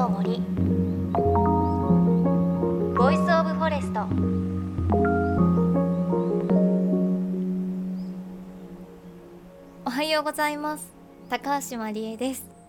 の森 Voice of Forest おはようございます。高橋真理恵です。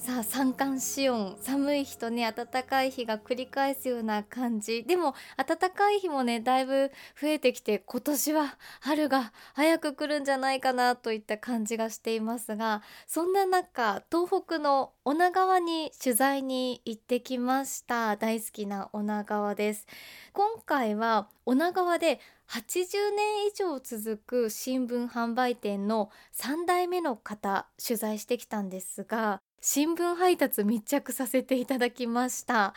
さあ三寒四温。寒い日とね暖かい日が繰り返すような感じ。でも暖かい日もねだいぶ増えてきて今年は春が早く来るんじゃないかなといった感じがしていますがそんな中東北の女川に取材に行ってきました大好きな女川です。今回は女川で80年以上続く新聞販売店の3代目の方取材してきたんですが新聞配達密着させていただきました。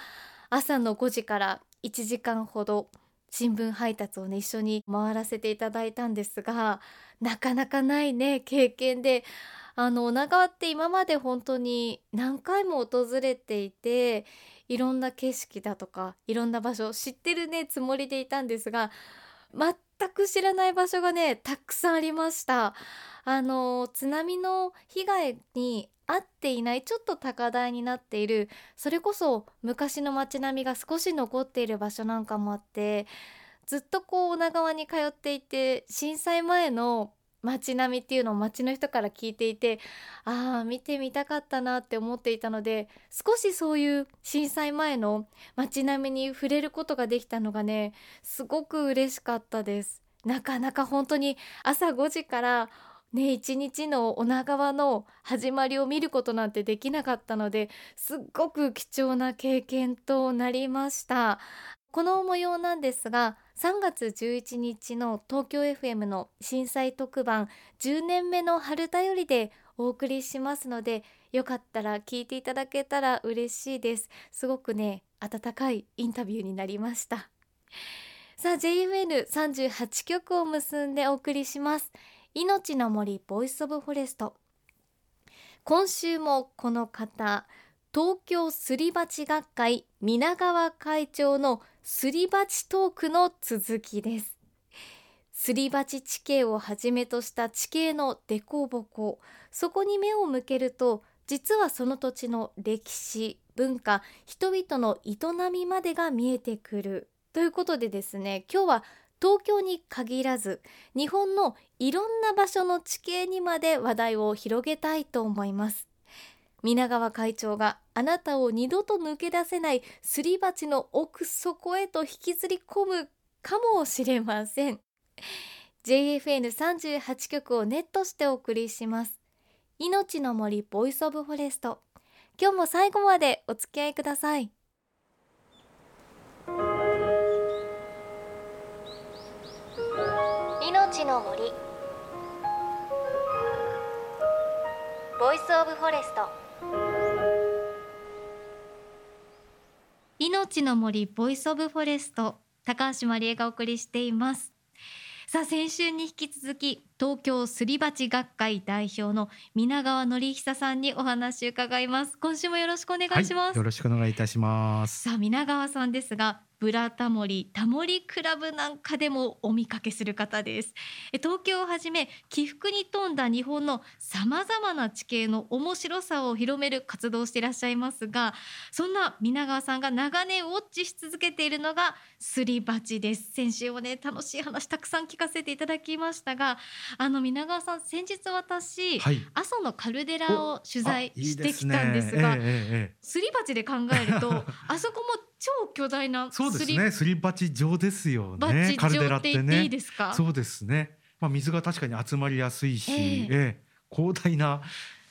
朝の5時から1時間ほど新聞配達をね一緒に回らせていただいたんですがなかなかないね経験で。あの女川って今まで本当に何回も訪れていていろんな景色だとかいろんな場所知ってるねつもりでいたんですが全く知らない場所がねたくさんありました。あの津波の被害に合っていないちょっと高台になっているそれこそ昔の街並みが少し残っている場所なんかもあってずっとこう女川に通っていて震災前の街並みっていうのを街の人から聞いていてああ見てみたかったなって思っていたので少しそういう震災前の街並みに触れることができたのがねすごく嬉しかったです。なかなか本当に朝5時からね一日の女川の始まりを見ることなんてできなかったのですっごく貴重な経験となりました。この模様なんですが3月11日の東京 FM の震災特番10年目の春だよりでお送りしますのでよかったら聞いていただけたら嬉しいです。すごくね温かいインタビューになりました。さあ JFN38 曲を結んでお送りします。命の森 Voice of Forest。今週もこの方東京すり鉢学会皆川会長のすり鉢トークの続きです。すり鉢地形をはじめとした地形の凸凹そこに目を向けると実はその土地の歴史文化人々の営みまでが見えてくる。ということでですね今日は東京に限らず日本のいろんな場所の地形にまで話題を広げたいと思います。皆川会長があなたを二度と抜け出せないすり鉢の奥底へと引きずり込むかもしれません。JFN38 局をネットしてお送りします。命の森 Voice of Forest。今日も最後までお付き合いください。命の森。Voice of Forest。命の森 Voice of Forest。高橋真理恵がお送りしています。さあ先週に引き続き東京すり鉢学会代表の皆川則久さんにお話伺います。今週もよろしくお願いします、はい、よろしくお願いいたします。さあ皆川さんですがブラタモリタモリクラブなんかでもお見かけする方です。東京をはじめ起伏に富んだ日本のさまざまな地形の面白さを広める活動をしていらっしゃいますがそんな皆川さんが長年ウォッチし続けているのがすり鉢です。先週はね楽しい話たくさん聞かせていただきましたがあの皆川さん先日私、はい、阿蘇のカルデラを取材してきたんですがすり鉢で考えると あそこも超巨大なそうですね。すり鉢状ですよね。カルデラってね。いいですか？そうですね。まあ水が確かに集まりやすいし、えー、えー、広大な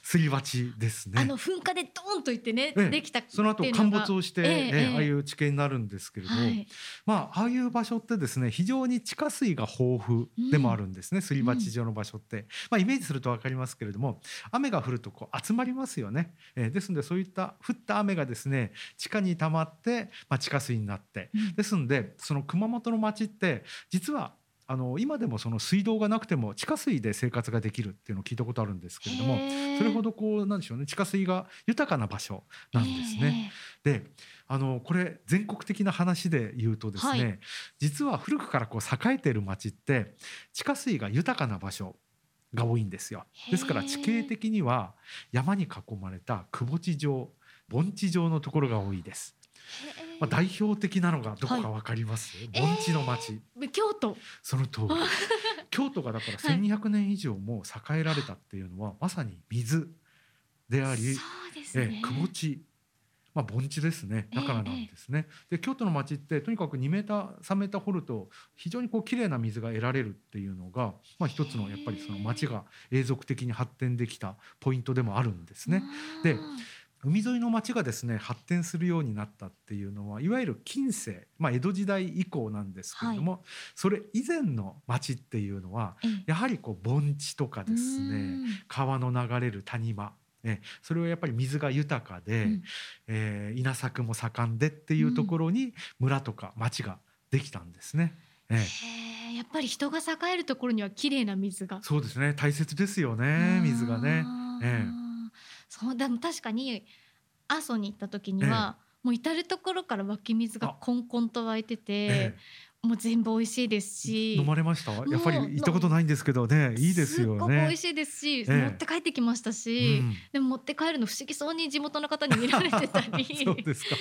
すり鉢ですね。あの噴火でドーンといってね、ええ、できたその後陥没をして、ええああいう地形になるんですけれど、はい、まあああいう場所ってですね非常に地下水が豊富でもあるんですね、すり鉢状の場所って、まあイメージするとわかりますけれども雨が降るとこう集まりますよね、えー、ですのでそういった降った雨がですね地下に溜まって、まあ、地下水になって、うん、ですのでその熊本の町って実はあの今でもその水道がなくても地下水で生活ができるっていうのを聞いたことあるんですけれどもそれほどこうなんでしょうね地下水が豊かな場所なんですね。であのこれ全国的な話で言うとですね、はい、実は古くからこう栄えている町って地下水が豊かな場所が多いんですよ。ですから地形的には山に囲まれた窪地状盆地状のところが多いです。まあ、代表的なのがどこかわかります、はい、盆地の町、えー、京都。その通り。京都がだから1200年以上も栄えられたっていうのは、まさに水であり、ね、え窪地。まあ、盆地ですね。だからなんですね。えー、で京都の町ってとにかく2メーター3メーター掘ると非常にこう綺麗な水が得られるっていうのが、まあ、一つのやっぱりその町が永続的に発展できたポイントでもあるんですね。で海沿いの町がですね発展するようになったっていうのはいわゆる近世、まあ、江戸時代以降なんですけれども、はい、それ以前の町っていうのは、やはりこう盆地とかですね川の流れる谷間えそれはやっぱり水が豊かで、うん、えー、稲作も盛んでっていうところに村とか町ができたんですね。ええ、やっぱり人が栄えるところには綺麗な水が。そうですね。大切ですよね水がね。ええそうでも確かに阿蘇に行った時には、ええ、もう至る所から湧き水がこんこんと湧いてて、えもう全部美味しいですし。飲まれました？やっぱり行ったことないんですけどね。いいですよね。すごく美味しいですし、ええ、持って帰ってきましたし、うん、でも持って帰るの不思議そうに地元の方に見られてたり。そうですか。そ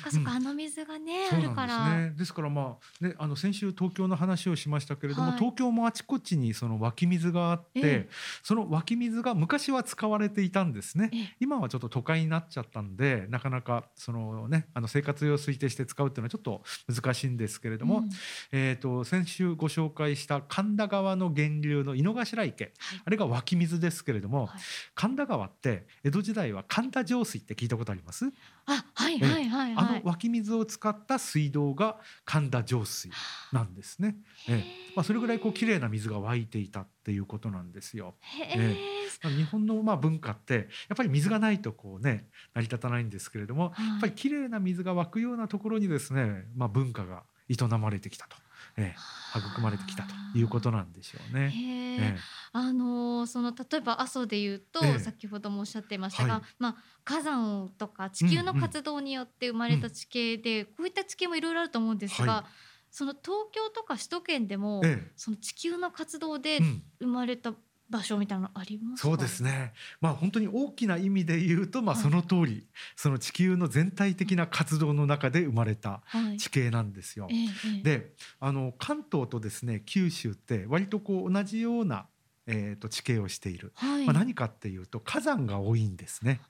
うかそうか、うん、あの水がねあるからですね。ですからまあねあの先週東京の話をしましたけれども、はい、東京もあちこちにその湧き水があって、え、その湧き水が昔は使われていたんですね。今はちょっと都会になっちゃったんでなかなかそのねあの生活用水として使うっていうのはちょっと難しいんですけれども、うん、えっ、ー、と先週ご紹介した神田川の源流の井の頭池、はい、あれが湧き水ですけれども、はい、神田川って江戸時代は神田上水って聞いたことあります？あはいはいはい、はい、あの湧き水を使った水道が神田上水なんですね。ええ。まあ、それぐらいこう綺麗な水が湧いていたっていうことなんですよ。え。え、日本のまあ文化ってやっぱり水がないとこうね成り立たないんですけれども、はい、やっぱり綺麗な水が湧くようなところにですね、まあ、文化が営まれてきたと。ええ、育まれてきたということなんでしょうね。え。え、あのその例えば阿蘇でいうと、ええ、先ほどもおっしゃってましたが、はい、まあ火山とか地球の活動によって生まれた地形で、うんうん、こういった地形もいろいろあると思うんですが、はい、その東京とか首都圏でも、ええ、その地球の活動で生まれた場所みたいなのありますそうですね。まあ本当に大きな意味で言うとまあその通り、はい、その地球の全体的な活動の中で生まれた地形なんですよ。はい、で、あの関東とですね九州って割とこう同じようなえー、と地形をしている、はい、まあ何かっていうと火山が多いんですね。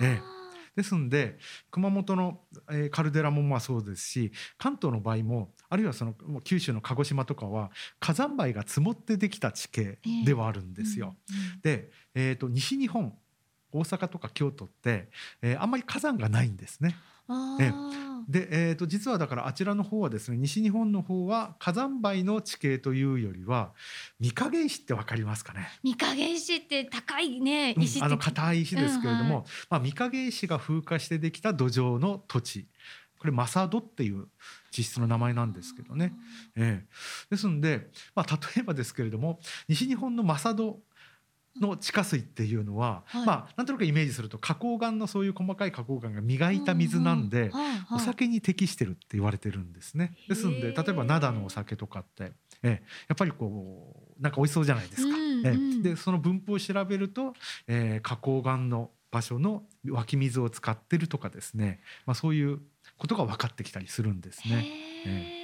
ええですんで熊本の、えー、カルデラもまあそうですし関東の場合もあるいはその九州の鹿児島とかは火山灰が積もってできた地形ではあるんですよ。えーうんうん、で、えーと、西日本大阪とか京都って、えー、あんまり火山がないんですね。えで、えー、と実はだからあちらの方はですね西日本の方は火山灰の地形というよりは御影石ってわかりますかね？御影石って高いね石うん、あの硬い石ですけれども、うんはい、まあ、御影石が風化してできた土壌の土地。これマサドっていう地質の名前なんですけどね、えー、ですんで、まあ、例えばですけれども西日本のマサドの地下水っていうのは、はい、まあなんとなくイメージすると花崗岩のそういう細かい花崗岩が磨いた水なんで、うんうん。はいはい、お酒に適してるって言われてるんですね。ですんで例えば灘のお酒とかってえやっぱりこうなんか美味しそうじゃないですか。うんうん、えでその分布を調べると、えー、花崗岩の場所の湧き水を使ってるとかですね、まあ、そういうことが分かってきたりするんですね。えー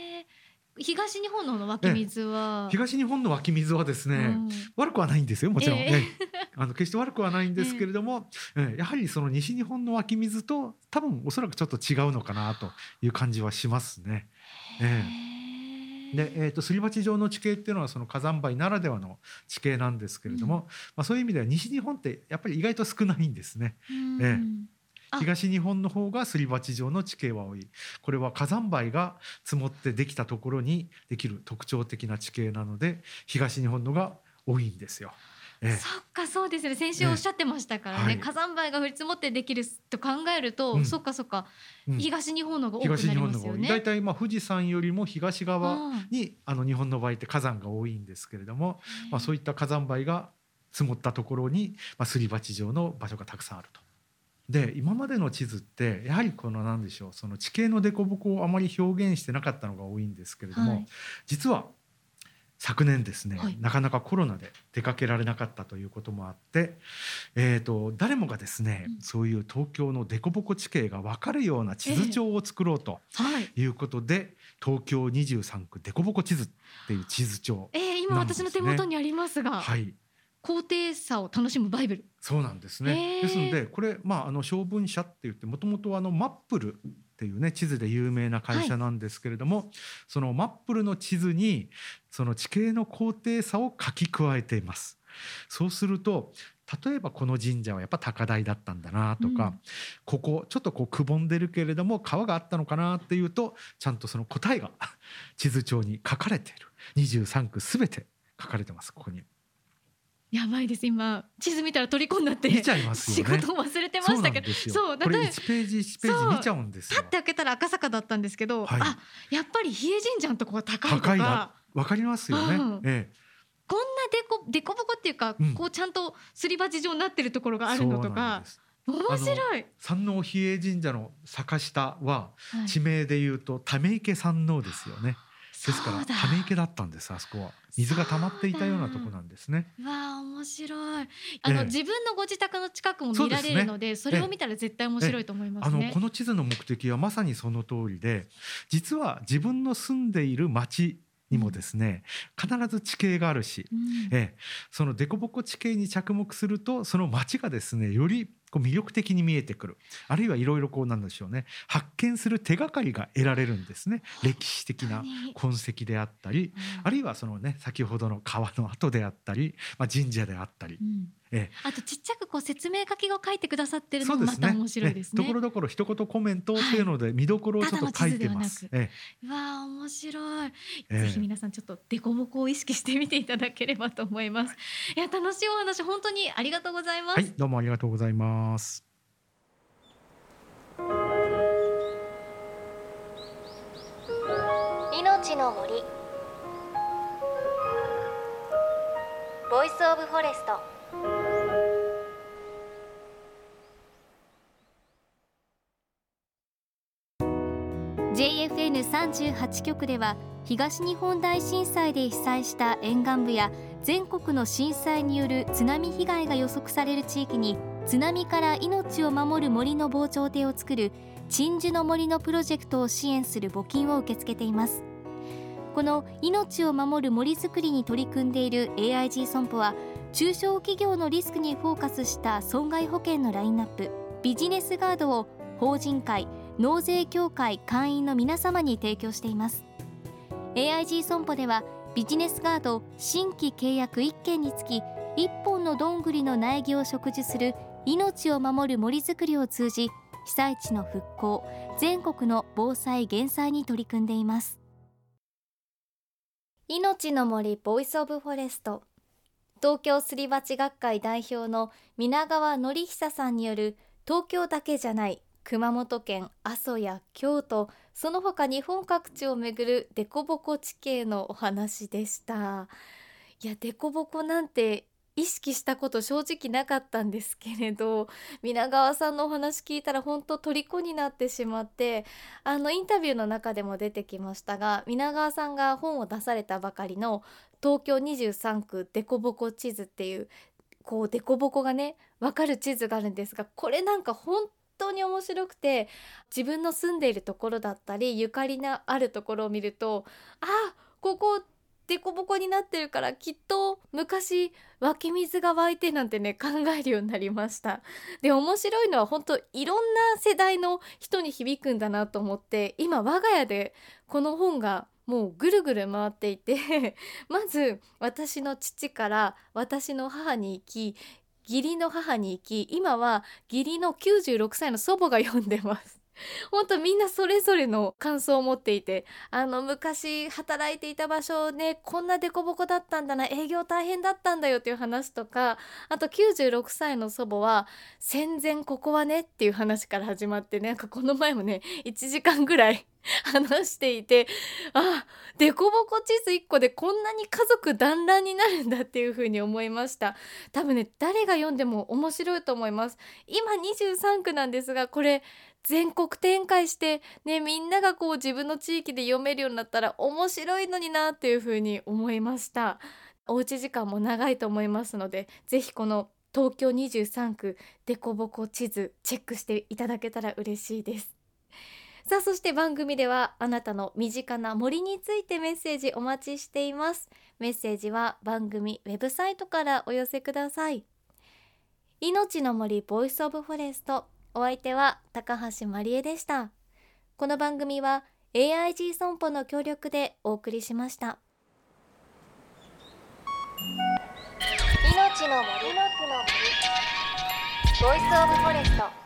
東日本の湧き水は。東日本の湧き水はですね、うん、悪くはないんですよもちろん、えー、あの決して悪くはないんですけれども、えー、やはりその西日本の湧き水と多分おそらくちょっと違うのかなという感じはしますね。えー、で、えーと、すり鉢状の地形っていうのはその火山灰ならではの地形なんですけれども、うん、まあ、そういう意味では西日本ってやっぱり意外と少ないんですね。うん、えー東日本の方がすり鉢状の地形は多い。これは火山灰が積もってできたところにできる特徴的な地形なので東日本のが多いんですよ。ええ、そっかそうですね。先週おっしゃってましたからね、はい、火山灰が降り積もってできると考えると、うん、そっかそっか、うん、東日本のが多くなりますよね。大体まあ富士山よりも東側に、あの日本の場合って火山が多いんですけれども、まあ、そういった火山灰が積もったところに、まあ、すり鉢状の場所がたくさんあると。で今までの地図ってやはりこの何でしょうその地形の凸凹をあまり表現してなかったのが多いんですけれども、はい、実は昨年ですね、はい、なかなかコロナで出かけられなかったということもあって、えーと、誰もがですね、うん、そういう東京の凸凹地形が分かるような地図帳を作ろうとい。うことで、えーはい、東京23区凸凹地図っていう地図帳、ね、えー、今私の手元にありますが、はい、高低差を楽しむバイブル。そうなんですね、えー、ですのでこれまああの小文社って言ってもともとあのマップルっていうね地図で有名な会社なんですけれども、はい、そのマップルの地図にその地形の高低差を書き加えています。そうすると例えばこの神社はやっぱ高台だったんだなとか、うん、ここちょっとこうくぼんでるけれども川があったのかなっていうとちゃんとその答えが地図帳に書かれている。23区すべて書かれてますここに。やばいです。今地図見たら取り込んだって見ちゃいます仕事を忘れてましたけど。そうこれ1ページ1ページ見ちゃうんですよ。パッて開けたら赤坂だったんですけど、はい、あやっぱり比叡神社のとこは高いとか。わかりますよね、うん、ええ。こんなでこでこぼこっていうか、うん、こうちゃんとすり鉢状になってるところがあるのとか面白い。山王比叡神社の坂下は、地名で言うとため池山王ですよね。ですからため池だったんですあそこは。水が溜まっていたようなとこなんですね。わあ面白い。あの、ええ、自分のご自宅の近くも見られるのでそ、ね,、れを見たら絶対面白いと思います、ね、あのこの地図の目的はまさにその通りで実は自分の住んでいる町にもですね、必ず地形があるし、うん、え。その凸凹地形に着目するとその町がですねよりこう魅力的に見えてくる。あるいはいろいろこうなんでしょうね。発見する手がかりが得られるんですね。歴史的な痕跡であったり、うん、あるいはそのね先ほどの川の跡であったり、まあ、神社であったり、うん。ええ、あとちっちゃくこう説明書きを書いてくださってるのもまた面白いですね。ところどころ一言コメントっていうので見どころをちょっと書いてます。ええ、わあ面白い、ええ。ぜひ皆さんちょっとデコボコを意識してみていただければと思います。いや楽しいお話本当にありがとうございます。はいどうもありがとうございます。命の森。 Voice of Forest。JFN38 局では東日本大震災で被災した沿岸部や全国の震災による津波被害が予測される地域に津波から命を守る森の防潮堤を作る鎮守の森のプロジェクトを支援する募金を受け付けています。この命を守る森づくりに取り組んでいる AIG 損保は中小企業のリスクにフォーカスした損害保険のラインナップ。ビジネスガードを法人会納税協会会員の皆様に提供しています。AIG 損保ではビジネスガード新規契約1件につき1本のどんぐりの苗木を植樹する命を守る森づくりを通じ被災地の復興全国の防災減災に取り組んでいます。命の森 Voice of Forest。東京すり鉢学会代表の皆川則久さんによる東京だけじゃない熊本県阿蘇や京都その他日本各地をめぐる凸凹地形のお話でした。いや凸凹なんて意識したこと正直なかったんですけれど 皆川さんのお話聞いたら本当虜になってしまってあのインタビューの中でも出てきましたが皆川さんが本を出されたばかりの東京23区デコボコ地図っていうこうデコボコがね分かる地図があるんですがこれなんか本当に面白くて自分の住んでいるところだったりゆかりのあるところを見るとあここデコボコになってるからきっと昔湧き水が湧いてなんてね考えるようになりました。で面白いのは本当いろんな世代の人に響くんだなと思って今我が家でこの本がもうぐるぐる回っていて まず私の父から私の母に行き義理の母に行き今は義理の96歳の祖母が読んでます。本当みんなそれぞれの感想を持っていてあの昔働いていた場所ねこんな凸凹だったんだな営業大変だったんだよっていう話とかあと96歳の祖母は戦前ここはねっていう話から始まってねなんかこの前もね1時間ぐらい 話していてあ凸凹地図1個でこんなに家族団らんになるんだっていう風に思いました。多分ね誰が読んでも面白いと思います。今23区なんですがこれ全国展開してねみんながこう自分の地域で読めるようになったら面白いのになっていうふうに思いました。おうち時間も長いと思いますのでぜひこの東京23区デコボコ地図チェックしていただけたら嬉しいです。さあそして番組ではあなたの身近な森についてメッセージお待ちしています。メッセージは番組ウェブサイトからお寄せください。命の森 Voice of Forest お相手は高橋まりえでした。この番組は AIG 損保の協力でお送りしました。命の森。の森。ボイスオブフォレスト。